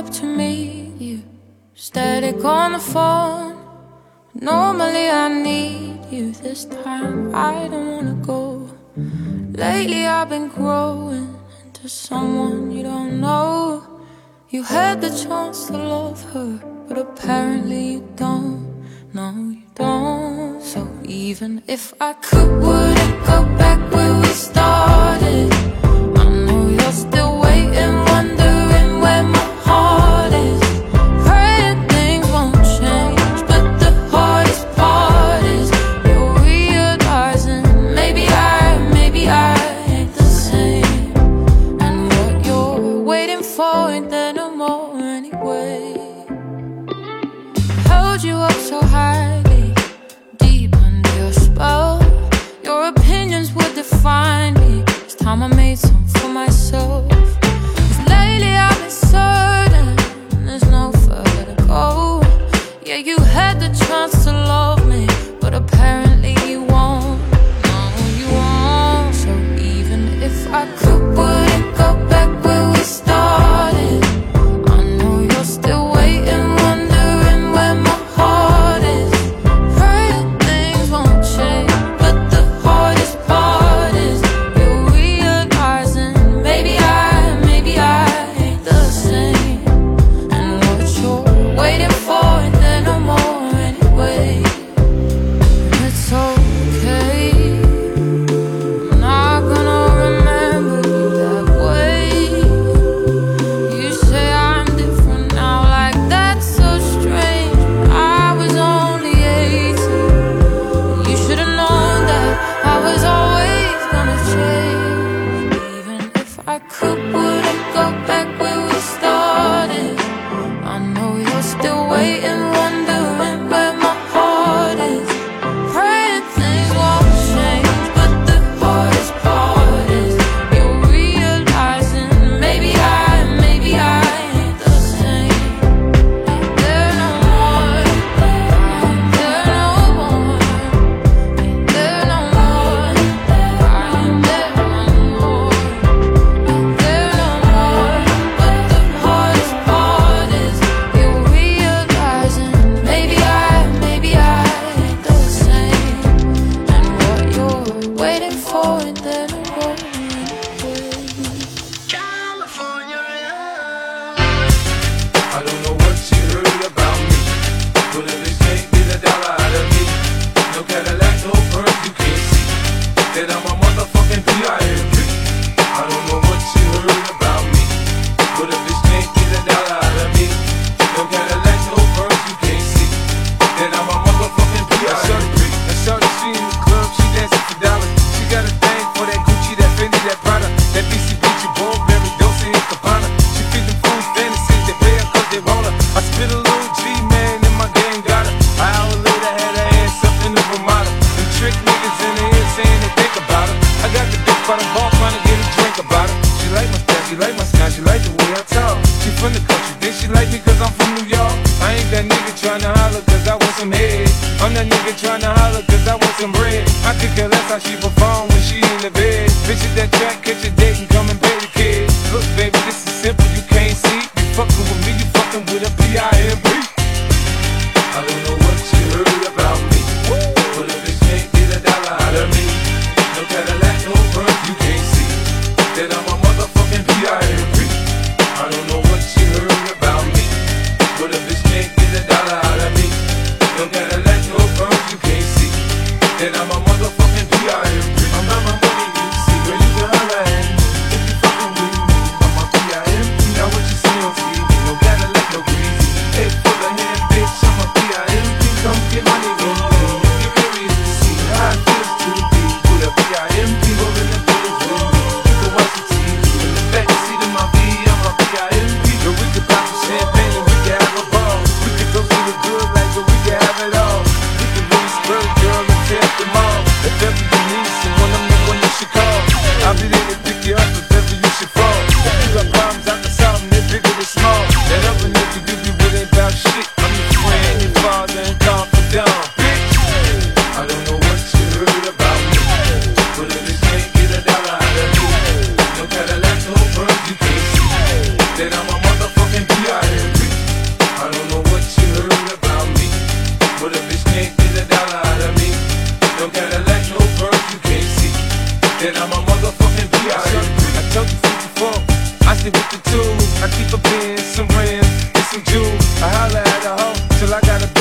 up to meet you. Static on the phone. Normally I need you. This time I don't wanna go. Lately I've been growing into someone you don't know. You had the chance to love her, but apparently you don't. No, you don't. So even if I could, would I go back where we started?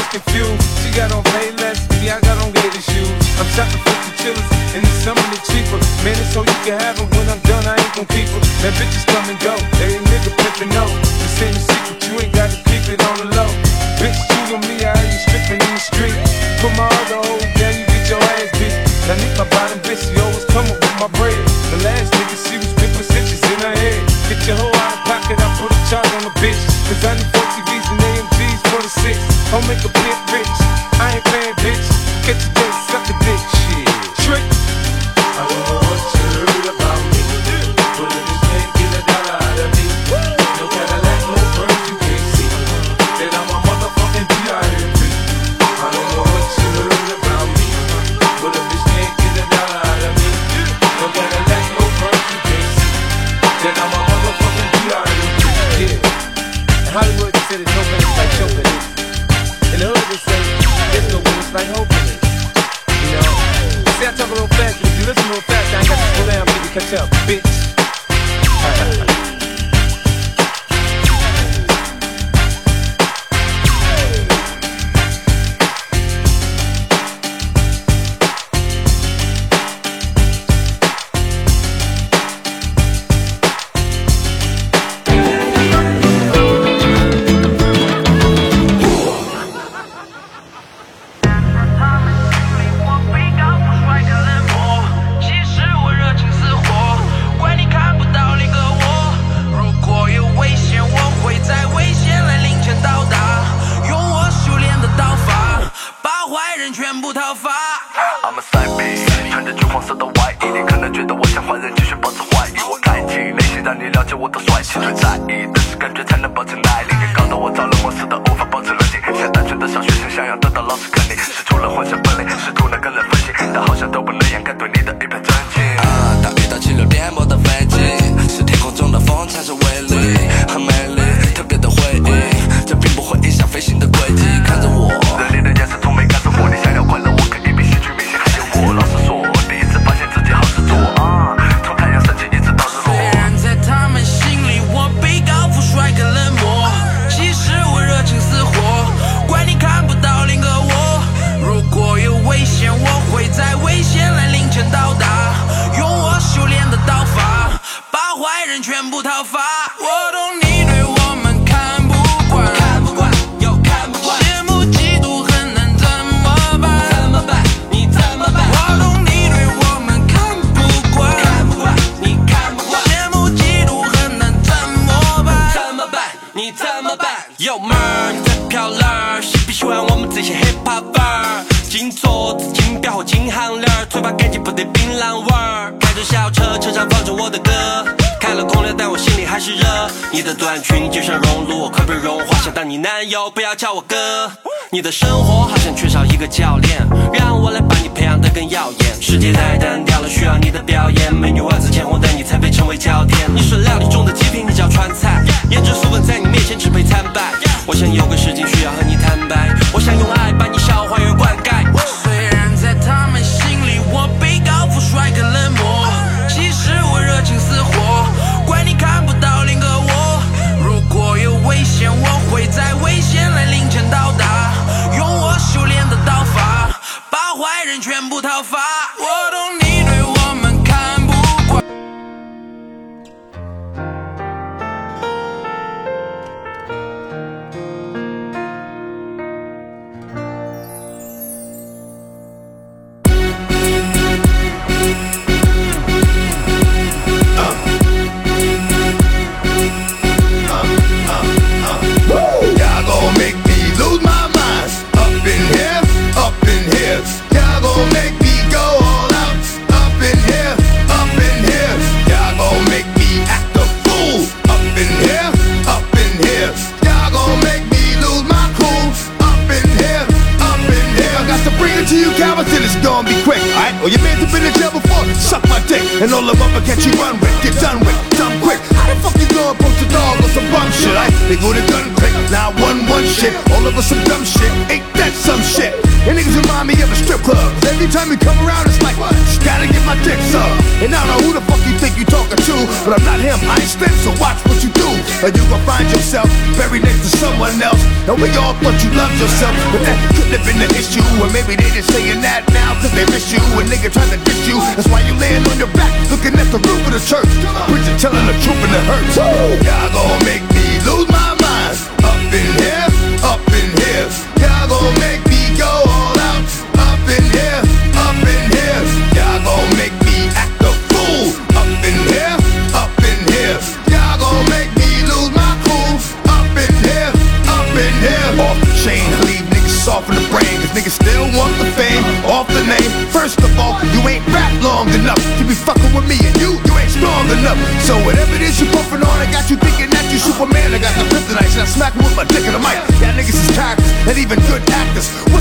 confused. She got on payless, me, I got on gated shoes. I'm shopping for the chillers, and it's something that's cheaper. Man, it's so you can have them when I'm done, I ain't gon' keep them. That bitches come and go, every nigga pimpin' no. This ain't a secret, you ain't gotta keep it on the low. Bitch, you and me, I ain't strippin' in the street. Put my other hoes down, you get your ass beat. I need my bottom bitch, she always come up with my braids. 你的短裙就像熔炉，快被融化。想当你男友，不要叫我哥。你的生活好像缺少一个教练，让我来把你培养的更耀眼。世界太单调了，需要你的表演。美女万紫千红的你才被称为焦点。你是料理中的极品，你叫川菜。颜值素问在你面前只配参拜。我想有个时间。全部讨伐 And we all thought you loved yourself, but that could have been the issue. Or maybe they just saying that now cause they miss you. A nigga trying to diss you. That's why you laying on your back, looking at the roof of the church. Preacher telling the truth and it hurts. Y'all gon' make me lose my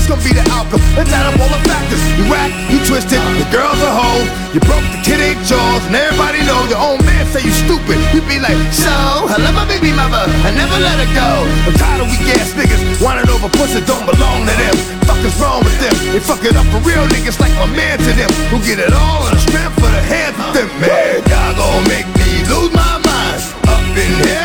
gonna be the outcome? Let's add up all the factors. You whack, you twisted, the girl's a hoe. You broke the kid ain't yours, and everybody know your own man say you stupid. You be like, so, I love my baby mother, I never let her go. I'm tired of weak ass niggas wanting over pussy don't belong to them. Fuck is wrong with them? They fuck it up for real niggas like my man to them, who get it all in the strength for the hands of them. Man, y'all gon' make me lose my mind. Up in here,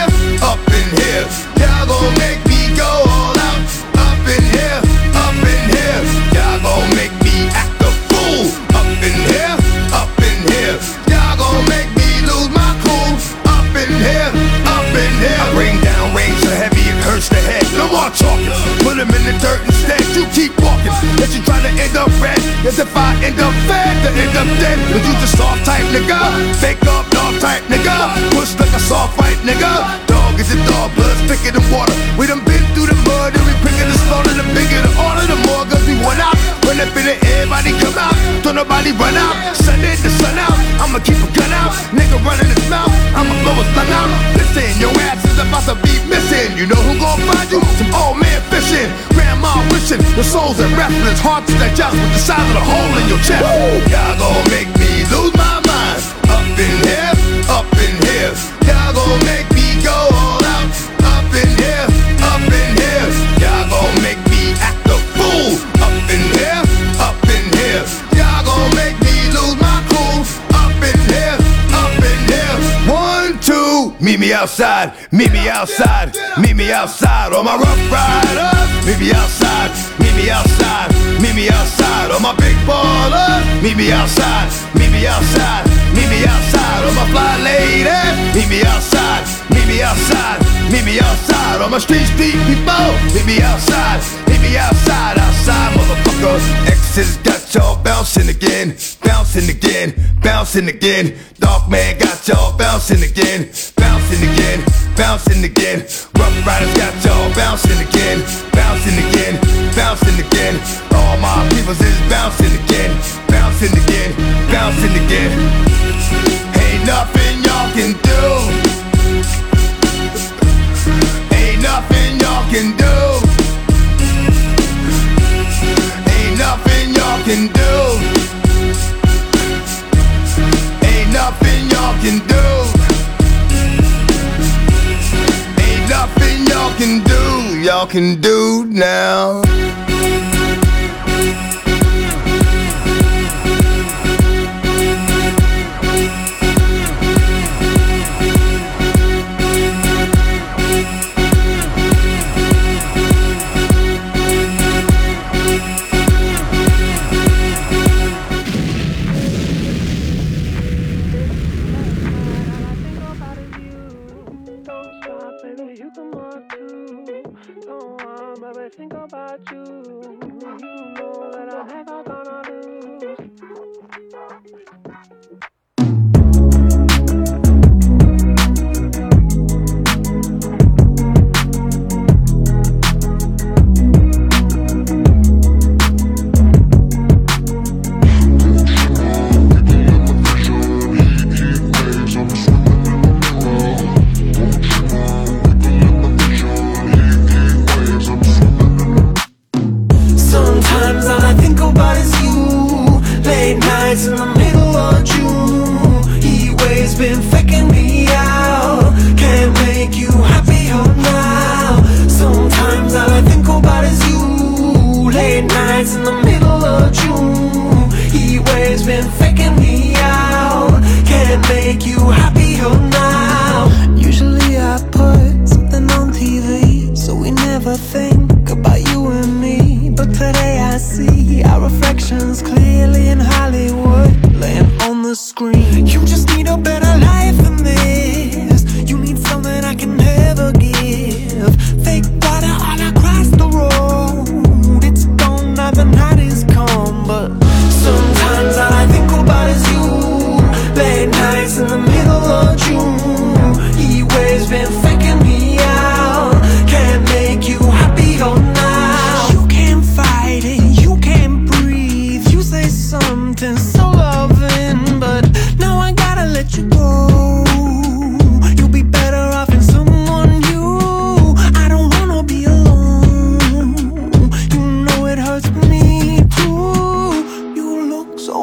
keep walking. That you try to end up red. As if I end up fed to end up dead. But you just soft type nigga. Fake up dog type nigga. Push like a soft fight nigga. Dog is a dog, blood thicker than water. We done been through the mud and we picking the slaughter. The bigger the order, the more guns we want out. Run up in the everybody come out. Don't nobody run out. The souls and wrestlers. Hard to digest with the size of the hole in your chest. Y'all gon' make me lose my mind. Up in here, up in here. Y'all gon' make me go all out. Up in here, up in here. Y'all gon' make me act a fool. Up in here, up in here. Y'all gon' make me lose my cool. Up in here, up in here. One, two, meet me outside, meet me outside, meet me outside. All my Ruff Ryders, meet me outside, me outside, meet me outside. All my big ballers, meet me outside, meet me outside, meet me outside. All my fly ladies, meet me outside, meet me outside, meet me outside. All my street street people, meet me outside, meet me outside, outside, motherfucker. X's got y'all bouncing again, bouncing again, bouncing again. Dark man got y'all bouncing again, bouncing again, bouncing again. Ruff Ryders got y'all bouncing again, bouncing again, bouncing again. All my peoples is bouncing again, bouncing again, bouncing again. Can do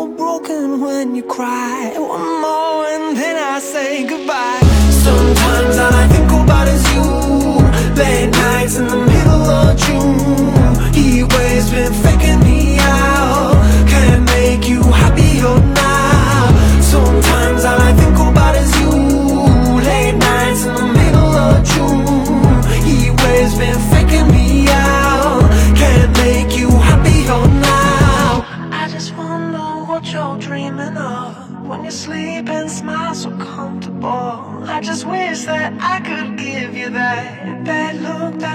so broken when you cry. One more and then I say goodbye. Sometimes I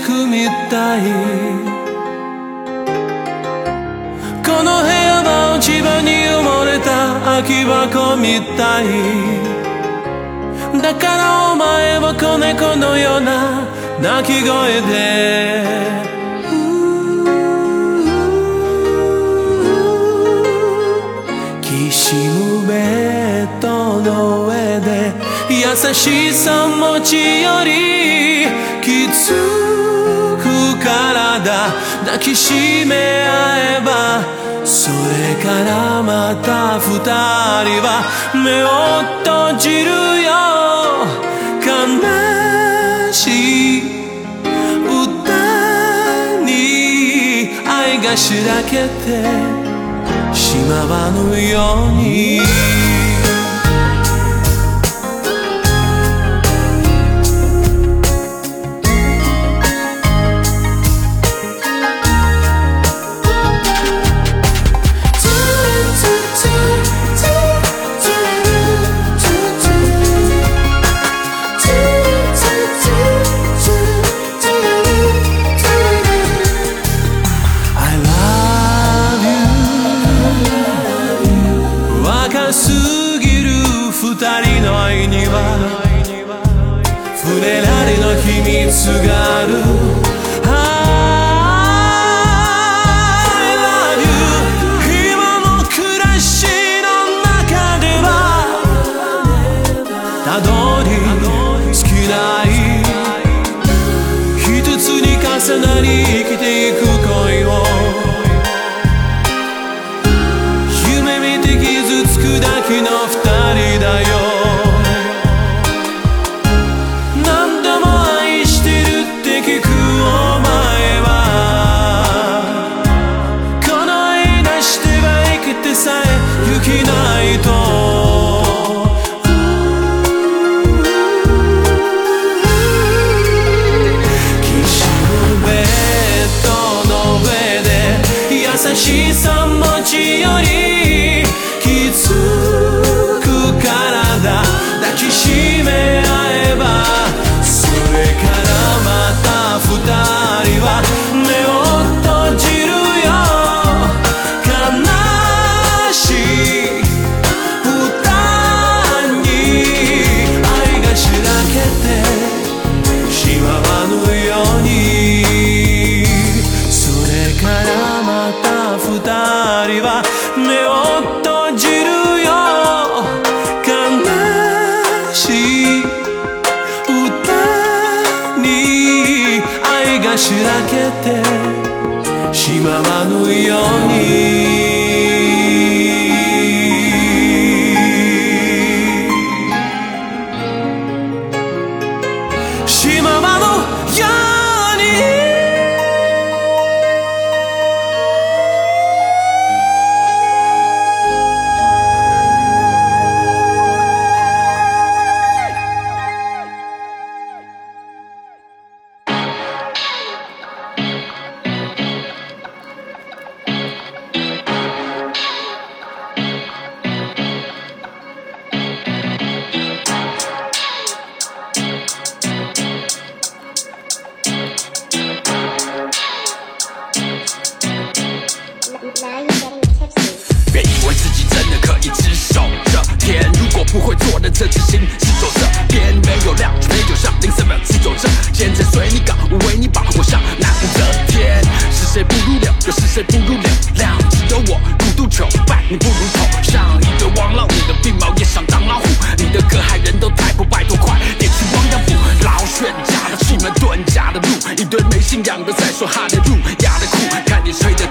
くみたい。この部屋は落ち葉に埋もれた空き箱みたい。だからお前は子猫のような鳴き声で。岸辺との優しさ持ちよりきつく体抱きしめ合えばそれからまた二人は目を閉じるよ悲しい歌に愛がしらけてしまわぬように二人の愛には触れられの秘密が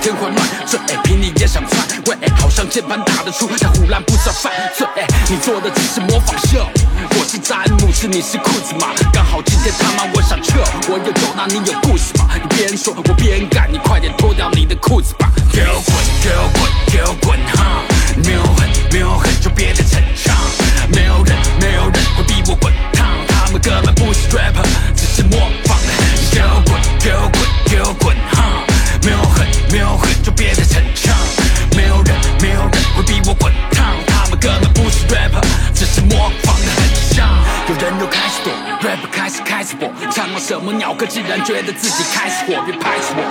天会乱，这哎凭你也想篡位好像键盘打得出，但胡乱不知道犯罪，你做的只是模仿秀。我是詹姆斯，你是裤子嘛？刚好今天他妈我想撤，我有酒，那你有故事吗？你边说我边干，你快点脱掉你的裤子吧！给我滚，给我滚，我，唱了什么鸟歌，竟然觉得自己开始火，别拍死我。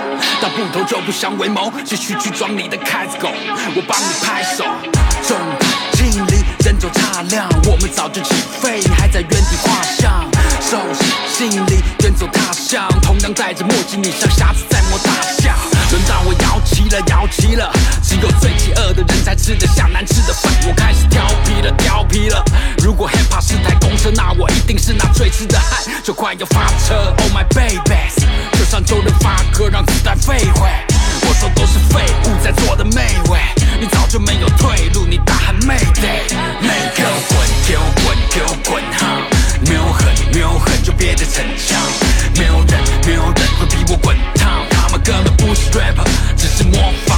到不头就不相为谋，继续去装你的开子狗，我帮你拍手。重金力，人走茶凉，我们早就起飞，你还在原地画像。收拾行李，远走他乡，同样戴着墨镜，你像瞎子在摸大象。轮到我摇旗了，摇旗了，只有最饥饿的人才吃得下难吃的饭。我开始调皮了，调皮了。如果 hip hop 是台公车，那我一定是那最痴的汉，就快要发车。Oh my baby，就算就能发歌，让子弹飞回。我说都是废物在做的媚味，你早就没有退路，你大喊 Mayday，没给我滚，给我滚，给我滚哈！没有狠，没有狠就别再逞强，没有人，没有人会比我滚烫，他们根本不是 rapper，只是模仿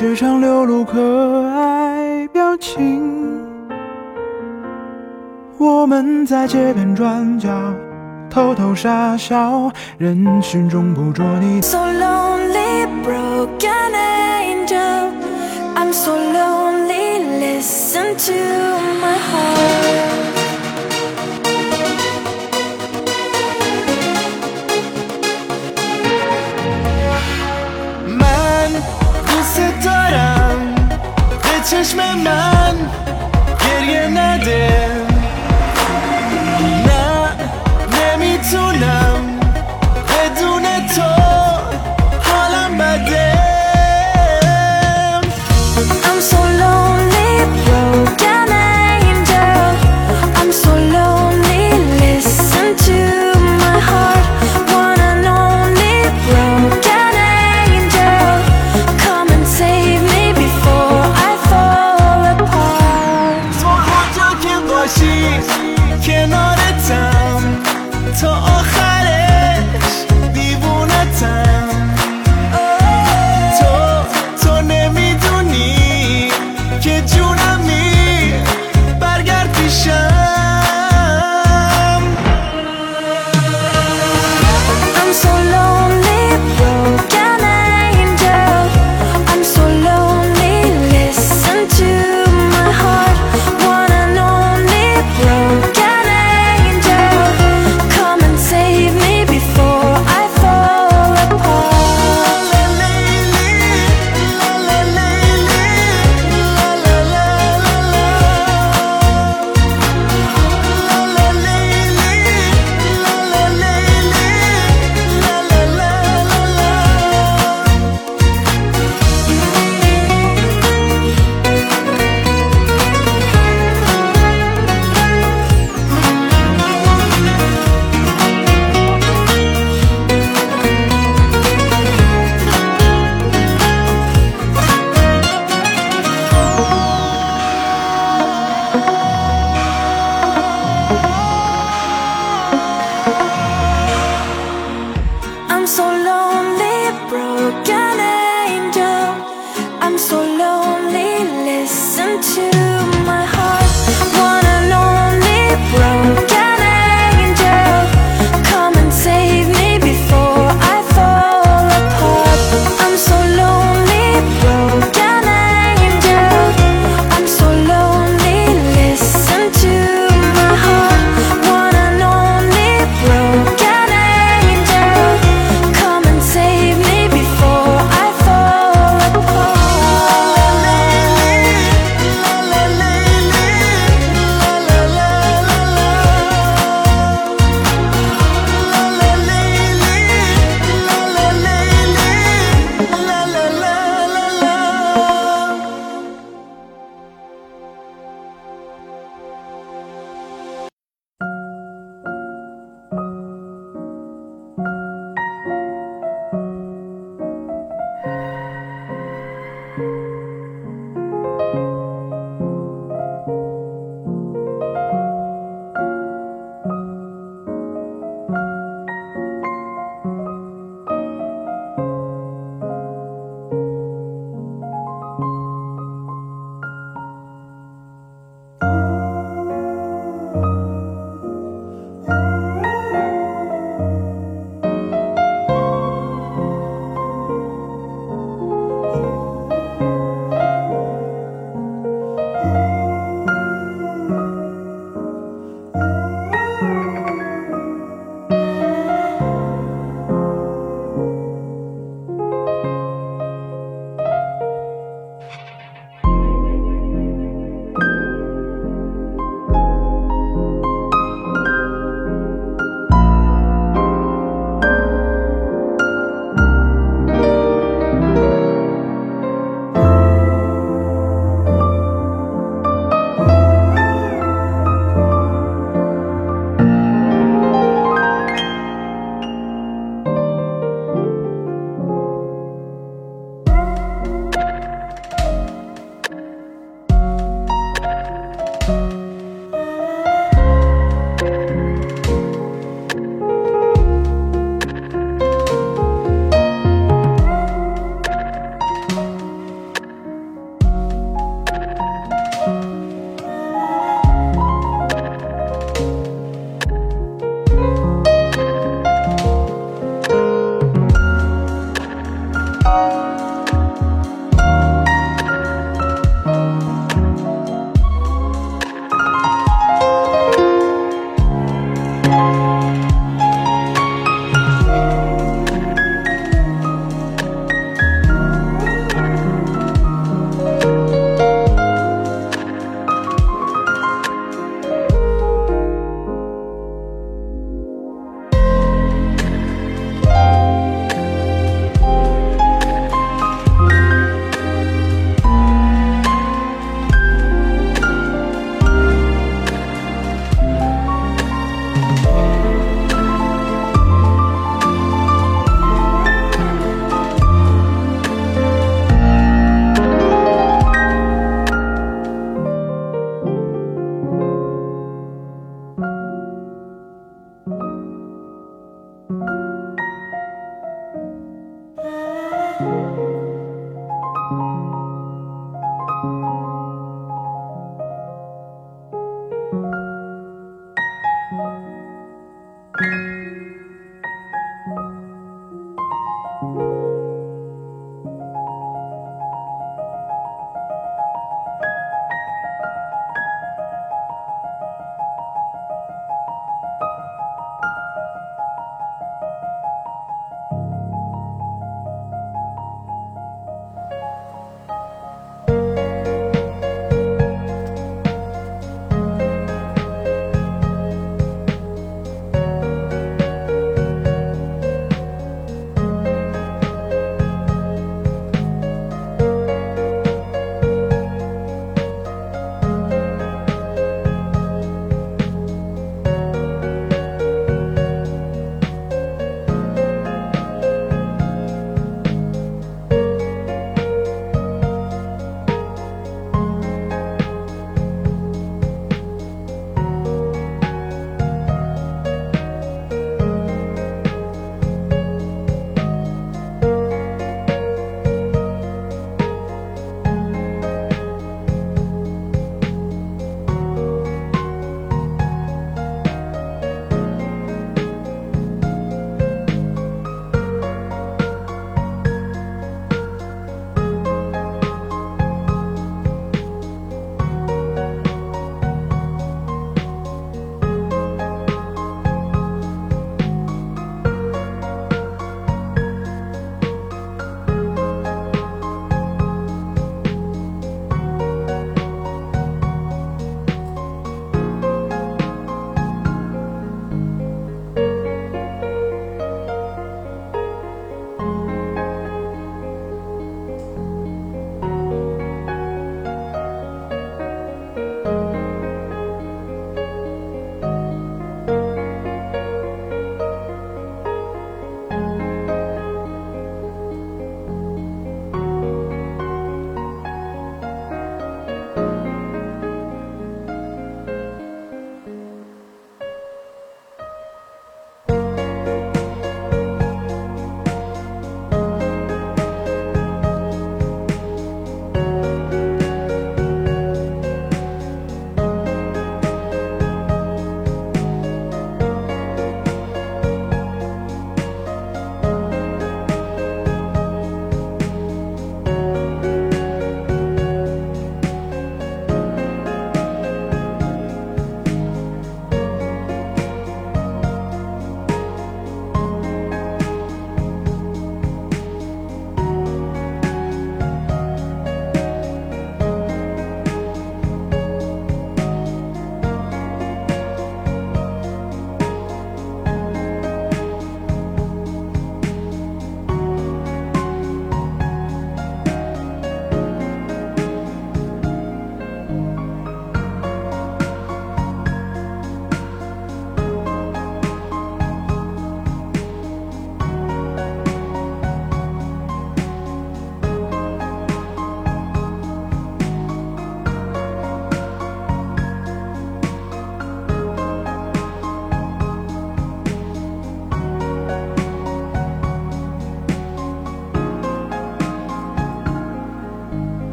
时常流露可爱表情我们在街边转角偷偷傻笑人群中捕捉你 so lonely broken angel i'm so lonely listen to my heart vazgeçmem ben. Geriye nedir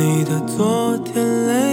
你的昨天累。